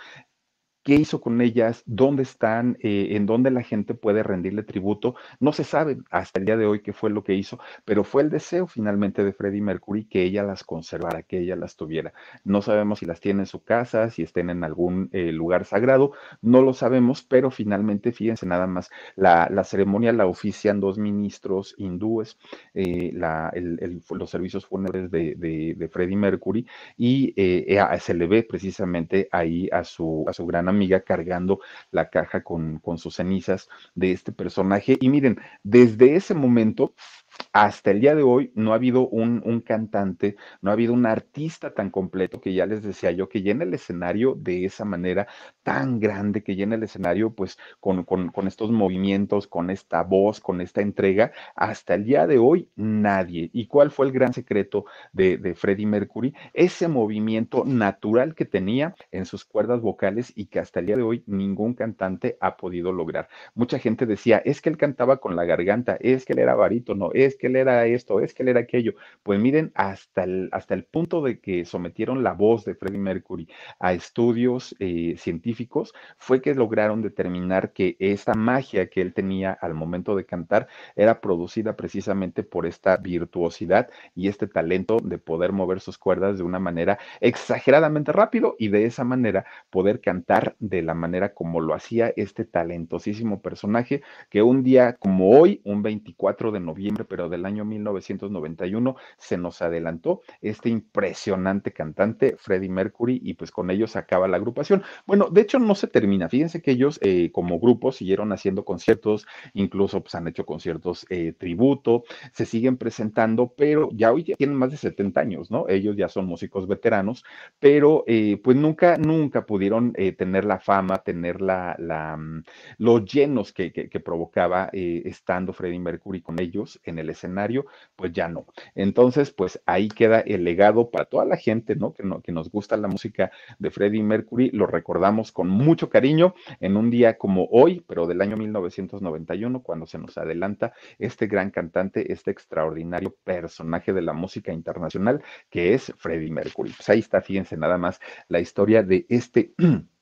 qué hizo con ellas, dónde están, eh, en dónde la gente puede rendirle tributo. No se sabe hasta el día de hoy qué fue lo que hizo, pero fue el deseo finalmente de Freddie Mercury que ella las conservara, que ella las tuviera. No sabemos si las tiene en su casa, si estén en algún eh, lugar sagrado, no lo sabemos, pero finalmente, fíjense nada más, la, ceremonia la ofician dos ministros hindúes, eh, los servicios fúnebres de, Freddie Mercury, y se le ve precisamente ahí a su, a su gran amiga cargando la caja con, con sus cenizas de este personaje. Y miren, desde ese momento hasta el día de hoy no ha habido un, cantante, no ha habido un artista tan completo que ya les decía yo, que llene el escenario de esa manera tan grande, que llene el escenario pues con, estos movimientos, con esta voz, con esta entrega. Hasta el día de hoy nadie. ¿Y cuál fue el gran secreto de, de Freddie Mercury? Ese movimiento natural que tenía en sus cuerdas vocales y que hasta el día de hoy ningún cantante ha podido lograr. Mucha gente decía, es que él cantaba con la garganta, es que él era barítono, es que él era esto, es que él era aquello. Pues miren, hasta el, hasta el punto de que sometieron la voz de Freddie Mercury a estudios eh, científicos, fue que lograron determinar que esta magia que él tenía al momento de cantar era producida precisamente por esta virtuosidad y este talento de poder mover sus cuerdas de una manera exageradamente rápido y de esa manera poder cantar de la manera como lo hacía este talentosísimo personaje que un día como hoy, un 24 de noviembre pero del año 1991 se nos adelantó este impresionante cantante Freddie Mercury y pues con ellos acaba la agrupación. Bueno, de hecho no se termina. Fíjense que ellos eh, como grupo siguieron haciendo conciertos, incluso pues han hecho conciertos eh, tributo, se siguen presentando, pero ya hoy ya tienen más de 70 años, ¿no? Ellos ya son músicos veteranos, pero eh, pues nunca, nunca pudieron tener la fama, tener la, la mm, los llenos que, que, provocaba estando Freddie Mercury con ellos en el escenario, pues ya no. Entonces, pues ahí queda el legado para toda la gente, ¿no? Que, no, que nos gusta la música de Freddie Mercury, lo recordamos con mucho cariño en un día como hoy, pero del año 1991, cuando se nos adelanta este gran cantante, este extraordinario personaje de la música internacional que es Freddie Mercury. Pues ahí está, fíjense nada más la historia de este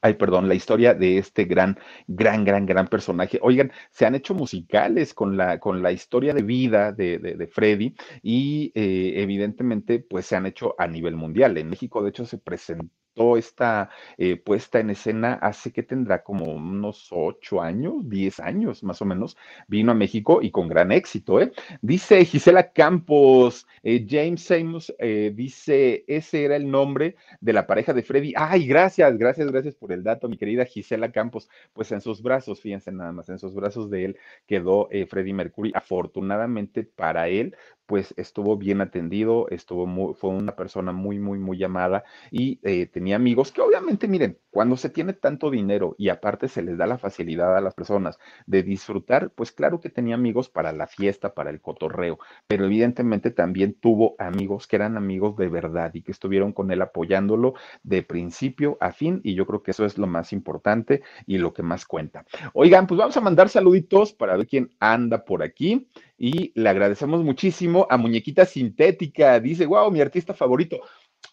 Ay, perdón, la historia de este gran, gran, gran, gran personaje. Oigan, se han hecho musicales con la, con la historia de vida de, de, Freddy y eh, evidentemente pues se han hecho a nivel mundial. En México, de hecho, se presentó esta eh, puesta en escena hace que tendrá como unos ocho años, diez años más o menos, vino a México y con gran éxito. ¿eh? Dice Gisela Campos, eh, James Samos eh, dice, ese era el nombre de la pareja de Freddy. Ay, gracias, gracias, gracias por el dato, mi querida Gisela Campos. Pues en sus brazos, fíjense nada más, en sus brazos de él quedó Freddy Mercury. Afortunadamente para él, pues estuvo bien atendido, estuvo muy, fue una persona muy, muy, muy llamada y eh, tenía amigos que obviamente, miren, cuando se tiene tanto dinero y aparte se les da la facilidad a las personas de disfrutar, pues claro que tenía amigos para la fiesta, para el cotorreo, pero evidentemente también tuvo amigos que eran amigos de verdad y que estuvieron con él apoyándolo de principio a fin y yo creo que eso es lo más importante y lo que más cuenta. Oigan, pues vamos a mandar saluditos para ver quién anda por aquí y le agradecemos muchísimo a Muñequita Sintética. Dice, wow, mi artista favorito.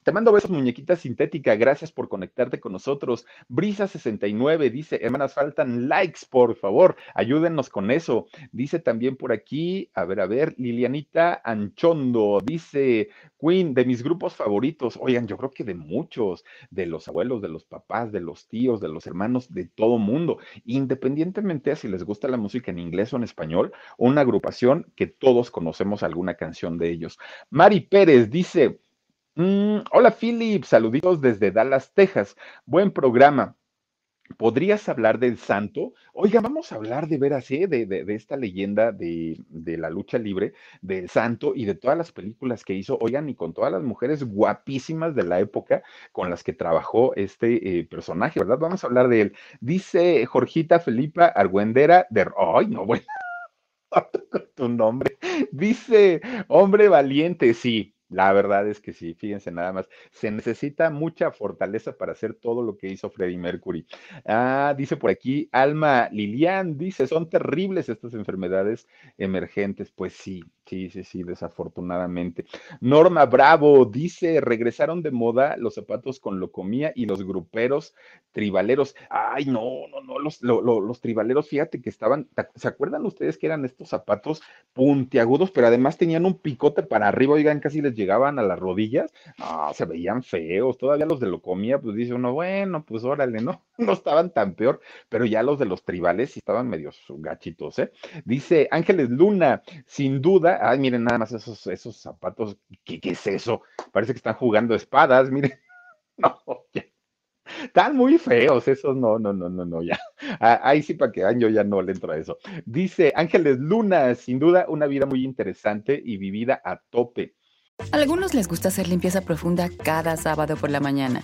Te mando besos, muñequita sintética. Gracias por conectarte con nosotros. Brisa69 dice: Hermanas, faltan likes, por favor. Ayúdennos con eso. Dice también por aquí, a ver, a ver, Lilianita Anchondo dice: Queen, de mis grupos favoritos. Oigan, yo creo que de muchos, de los abuelos, de los papás, de los tíos, de los hermanos, de todo mundo. Independientemente de si les gusta la música en inglés o en español, una agrupación que todos conocemos alguna canción de ellos. Mari Pérez dice: Mm, hola Philip, saluditos desde Dallas, Texas. Buen programa. ¿Podrías hablar del santo? Oiga, vamos a hablar de veras, ¿eh? de, de, esta leyenda de, de, la lucha libre, del santo y de todas las películas que hizo. Oigan, y con todas las mujeres guapísimas de la época con las que trabajó este eh, personaje, ¿verdad? Vamos a hablar de él. Dice Jorgita Felipa Argüendera de... ¡Ay, no, bueno! tu nombre. Dice, hombre valiente, sí. La verdad es que sí, fíjense nada más, se necesita mucha fortaleza para hacer todo lo que hizo Freddie Mercury. Ah, dice por aquí Alma Lilian, dice, son terribles estas enfermedades emergentes. Pues sí, sí, sí, sí, desafortunadamente. Norma Bravo dice, regresaron de moda los zapatos con locomía y los gruperos tribaleros. Ay, no, no, no, los, los tribaleros, fíjate que estaban, ¿se acuerdan ustedes que eran estos zapatos puntiagudos, pero además tenían un picote para arriba, oigan, casi les llegaban a las rodillas, no, se veían feos, todavía los de lo comía, pues dice uno, bueno, pues órale, no, no estaban tan peor, pero ya los de los tribales sí estaban medio gachitos, ¿eh? Dice Ángeles Luna, sin duda, ay, miren nada más esos, esos zapatos, ¿qué, qué es eso? Parece que están jugando espadas, miren, no, ya. Están muy feos esos, no, no, no, no, no, ya. Ahí sí para que yo ya no le entro a eso. Dice Ángeles Luna, sin duda una vida muy interesante y vivida a tope. A algunos les gusta hacer limpieza profunda cada sábado por la mañana.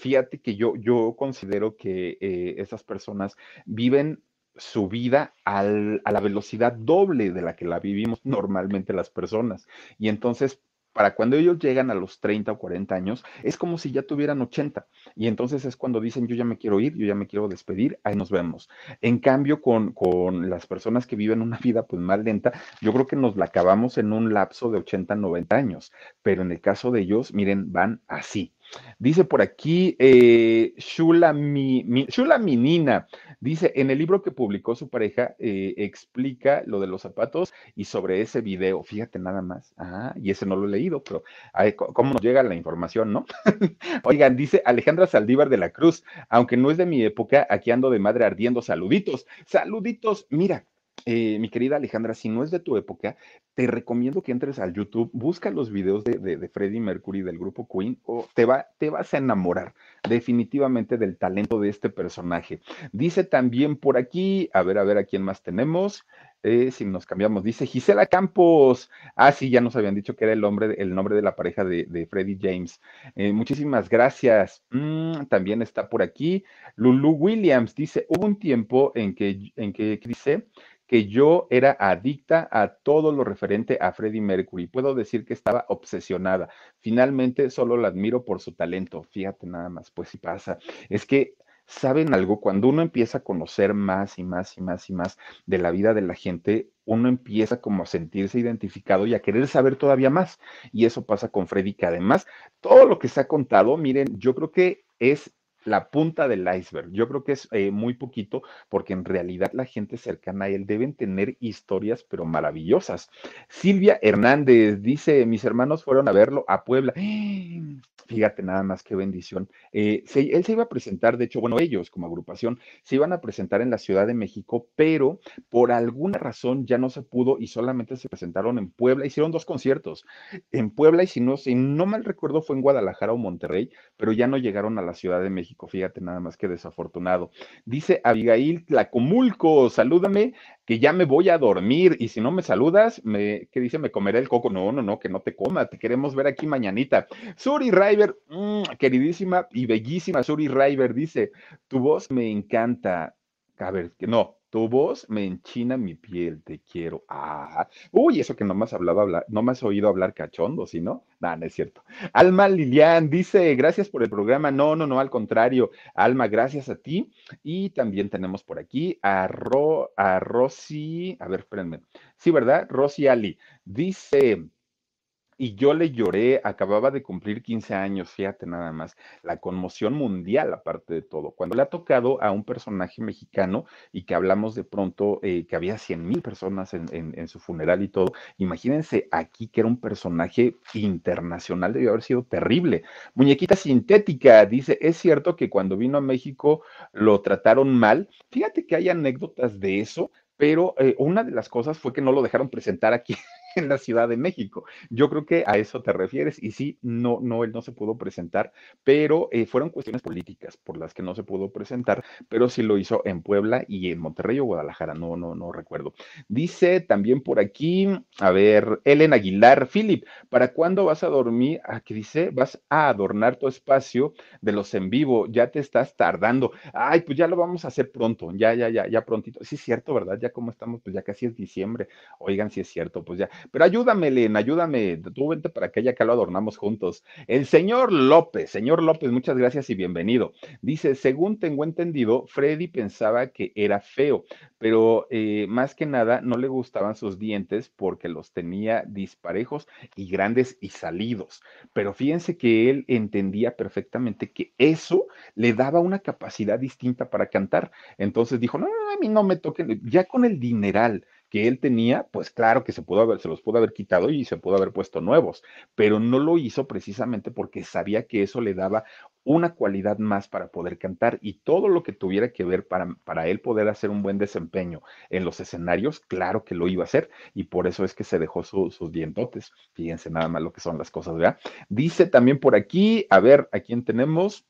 fíjate que yo, yo considero que eh, esas personas viven su vida al, a la velocidad doble de la que la vivimos normalmente las personas. Y entonces para cuando ellos llegan a los 30 o 40 años, es como si ya tuvieran 80. Y entonces es cuando dicen, yo ya me quiero ir, yo ya me quiero despedir, ahí nos vemos. En cambio, con, con las personas que viven una vida pues más lenta, yo creo que nos la acabamos en un lapso de 80, 90 años. Pero en el caso de ellos, miren, van así. Dice por aquí eh, Shula, mi, Shula Minina, dice, en el libro que publicó su pareja, eh, explica lo de los zapatos y sobre ese video, fíjate nada más, ah, y ese no lo he leído, pero cómo nos llega la información, ¿no? Oigan, dice Alejandra Saldívar de la Cruz, aunque no es de mi época, aquí ando de madre ardiendo, saluditos, saluditos, mira, eh, mi querida Alejandra, si no es de tu época, te recomiendo que entres al YouTube, busca los videos de, de, Freddie Mercury del grupo Queen, o te, va, te vas a enamorar definitivamente del talento de este personaje. Dice también por aquí, a ver, a ver a quién más tenemos. Eh, si nos cambiamos, dice Gisela Campos. Ah, sí, ya nos habían dicho que era el, nombre, el nombre de la pareja de, de Freddie James. Eh, muchísimas gracias. Mm, también está por aquí. Lulu Williams dice: Hubo un tiempo en que, en que dice que yo era adicta a todo lo referente a Freddie Mercury. Puedo decir que estaba obsesionada. Finalmente solo la admiro por su talento. Fíjate nada más, pues si pasa. Es que ¿Saben algo? Cuando uno empieza a conocer más y más y más y más de la vida de la gente, uno empieza como a sentirse identificado y a querer saber todavía más. Y eso pasa con Freddy, que además todo lo que se ha contado, miren, yo creo que es la punta del iceberg. Yo creo que es eh, muy poquito porque en realidad la gente cercana a él deben tener historias, pero maravillosas. Silvia Hernández dice, mis hermanos fueron a verlo a Puebla. Fíjate nada más qué bendición. Eh, él se iba a presentar, de hecho, bueno, ellos como agrupación se iban a presentar en la Ciudad de México, pero por alguna razón ya no se pudo y solamente se presentaron en Puebla. Hicieron dos conciertos en Puebla y si no, si no mal recuerdo fue en Guadalajara o Monterrey, pero ya no llegaron a la Ciudad de México. Fíjate nada más que desafortunado. Dice Abigail Tlacomulco, salúdame que ya me voy a dormir y si no me saludas, me, ¿qué dice? Me comeré el coco. No, no, no, que no te coma, te queremos ver aquí mañanita. Suri Ray Mm, queridísima y bellísima Suri River dice, tu voz me encanta. A ver, que no, tu voz me enchina mi piel, te quiero. Ah, uy, eso que no me has hablado hablar, no me has oído hablar cachondo, ¿sí no? No, no es cierto. Alma Lilian dice, gracias por el programa. No, no, no, al contrario. Alma, gracias a ti. Y también tenemos por aquí a, Ro, a Rosy, a ver, espérenme. Sí, ¿verdad? Rosy Ali. Dice, y yo le lloré, acababa de cumplir 15 años, fíjate nada más, la conmoción mundial aparte de todo. Cuando le ha tocado a un personaje mexicano y que hablamos de pronto eh, que había 100 mil personas en, en, su funeral y todo, imagínense aquí que era un personaje internacional, debió haber sido terrible. Muñequita sintética, dice, es cierto que cuando vino a México lo trataron mal. Fíjate que hay anécdotas de eso, pero eh, una de las cosas fue que no lo dejaron presentar aquí en la Ciudad de México. Yo creo que a eso te refieres y sí, no, no, él no se pudo presentar, pero eh, fueron cuestiones políticas por las que no se pudo presentar, pero sí lo hizo en Puebla y en Monterrey o Guadalajara, no, no, no recuerdo. Dice también por aquí, a ver, Ellen Aguilar, Philip, ¿para cuándo vas a dormir? ¿A ah, dice? Vas a adornar tu espacio de los en vivo, ya te estás tardando. Ay, pues ya lo vamos a hacer pronto, ya, ya, ya, ya prontito. Sí es cierto, ¿verdad? Ya como estamos, pues ya casi es diciembre. Oigan, si es cierto, pues ya pero ayúdame, Len, ayúdame. Tú vente para que ya que lo adornamos juntos. El señor López, señor López, muchas gracias y bienvenido. Dice, según tengo entendido, Freddy pensaba que era feo, pero eh, más que nada no le gustaban sus dientes porque los tenía disparejos y grandes y salidos. Pero fíjense que él entendía perfectamente que eso le daba una capacidad distinta para cantar. Entonces dijo, no, no, a mí no me toquen, ya con el dineral que él tenía, pues claro que se pudo haber, se los pudo haber quitado y se pudo haber puesto nuevos, pero no lo hizo precisamente porque sabía que eso le daba una cualidad más para poder cantar y todo lo que tuviera que ver para, para él poder hacer un buen desempeño en los escenarios, claro que lo iba a hacer y por eso es que se dejó sus dientotes. Fíjense nada más lo que son las cosas, ¿verdad? Dice también por aquí, a ver, ¿a quién tenemos?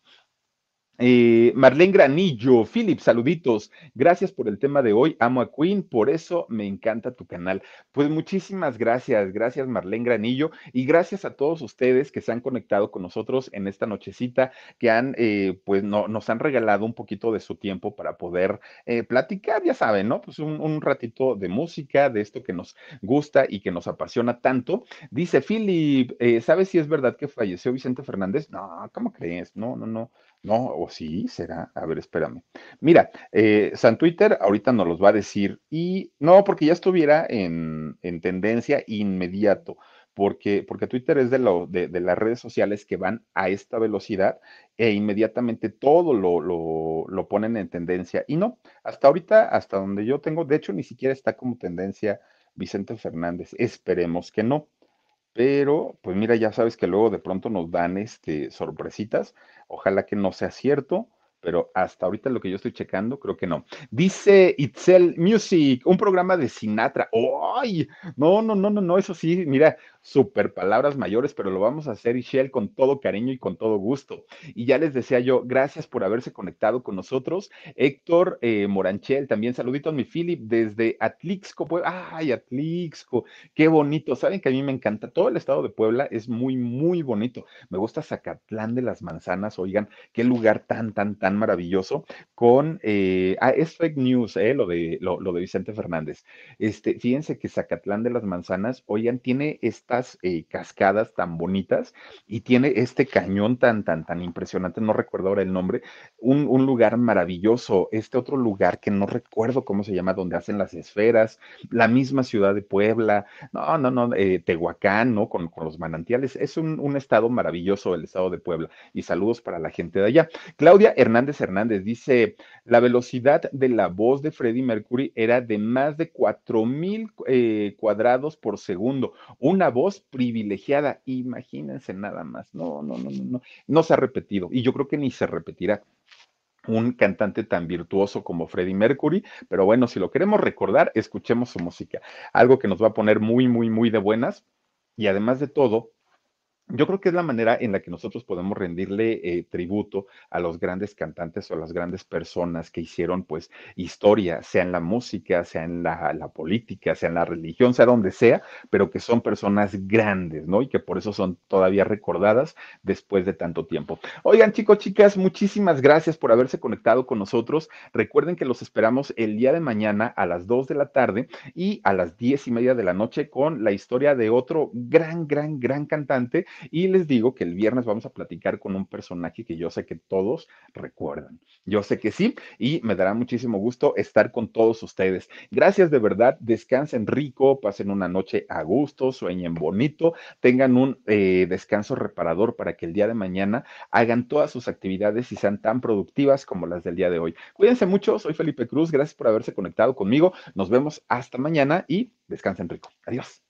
Eh, Marlene Granillo, Philip, saluditos. Gracias por el tema de hoy. Amo a Queen, por eso me encanta tu canal. Pues muchísimas gracias, gracias Marlene Granillo y gracias a todos ustedes que se han conectado con nosotros en esta nochecita, que han, eh, pues no, nos han regalado un poquito de su tiempo para poder eh, platicar, ya saben, ¿no? Pues un, un, ratito de música, de esto que nos gusta y que nos apasiona tanto. Dice Philip, eh, ¿sabes si es verdad que falleció Vicente Fernández? No, ¿cómo crees? No, no, no. No, o sí, será. A ver, espérame. Mira, eh, San Twitter ahorita nos los va a decir y no, porque ya estuviera en, en tendencia inmediato, porque, porque Twitter es de, lo, de, de, las redes sociales que van a esta velocidad e inmediatamente todo lo, lo, lo ponen en tendencia. Y no, hasta ahorita, hasta donde yo tengo, de hecho, ni siquiera está como tendencia Vicente Fernández. Esperemos que no. Pero, pues mira, ya sabes que luego de pronto nos dan este, sorpresitas. Ojalá que no sea cierto, pero hasta ahorita lo que yo estoy checando, creo que no. Dice Itzel Music, un programa de Sinatra. ¡Ay! No, no, no, no, no, eso sí, mira, super palabras mayores, pero lo vamos a hacer, Ishel, con todo cariño y con todo gusto. Y ya les decía yo, gracias por haberse conectado con nosotros. Héctor eh, Moranchel, también saluditos, mi Philip, desde Atlixco, Puebla. ¡Ay, Atlixco! ¡Qué bonito! Saben que a mí me encanta. Todo el estado de Puebla es muy, muy bonito. Me gusta Zacatlán de las Manzanas, oigan, qué lugar tan, tan, tan maravilloso. Con, eh, ah, es fake news, eh, lo, de, lo, de Vicente Fernández. Este, fíjense que Zacatlán de las Manzanas, oigan, tiene estas eh, cascadas tan bonitas y tiene este cañón tan, tan, tan impresionante, no recuerdo ahora el nombre, un, un, lugar maravilloso, este otro lugar que no recuerdo cómo se llama, donde hacen las esferas, la misma ciudad de Puebla, no, no, no, eh, Tehuacán, ¿no? Con, con, los manantiales, es un, un estado maravilloso el estado de Puebla y saludos para la gente de allá. Claudia Hernández Hernández dice, la velocidad de la voz de Freddie Mercury era de más de 4000 eh, cuadrados por segundo, una voz privilegiada, imagínense nada más, no, no, no, no, no, no se ha repetido y yo creo que ni se repetirá un cantante tan virtuoso como Freddie Mercury, pero bueno, si lo queremos recordar, escuchemos su música, algo que nos va a poner muy, muy, muy de buenas y además de todo, yo creo que es la manera en la que nosotros podemos rendirle eh, tributo a los grandes cantantes o a las grandes personas que hicieron pues historia, sea en la música, sea en la, política, sea en la religión, sea donde sea, pero que son personas grandes, ¿no? Y que por eso son todavía recordadas después de tanto tiempo. Oigan, chicos, chicas, muchísimas gracias por haberse conectado con nosotros. Recuerden que los esperamos el día de mañana a las 2 de la tarde y a las 10 y media de la noche con la historia de otro gran, gran, gran cantante y les digo que el viernes vamos a platicar con un personaje que yo sé que todos recuerdan. Yo sé que sí, y me dará muchísimo gusto estar con todos ustedes. Gracias de verdad, descansen rico, pasen una noche a gusto, sueñen bonito, tengan un eh, descanso reparador para que el día de mañana hagan todas sus actividades y sean tan productivas como las del día de hoy. Cuídense mucho, soy Felipe Cruz, gracias por haberse conectado conmigo. Nos vemos hasta mañana y descansen rico. Adiós.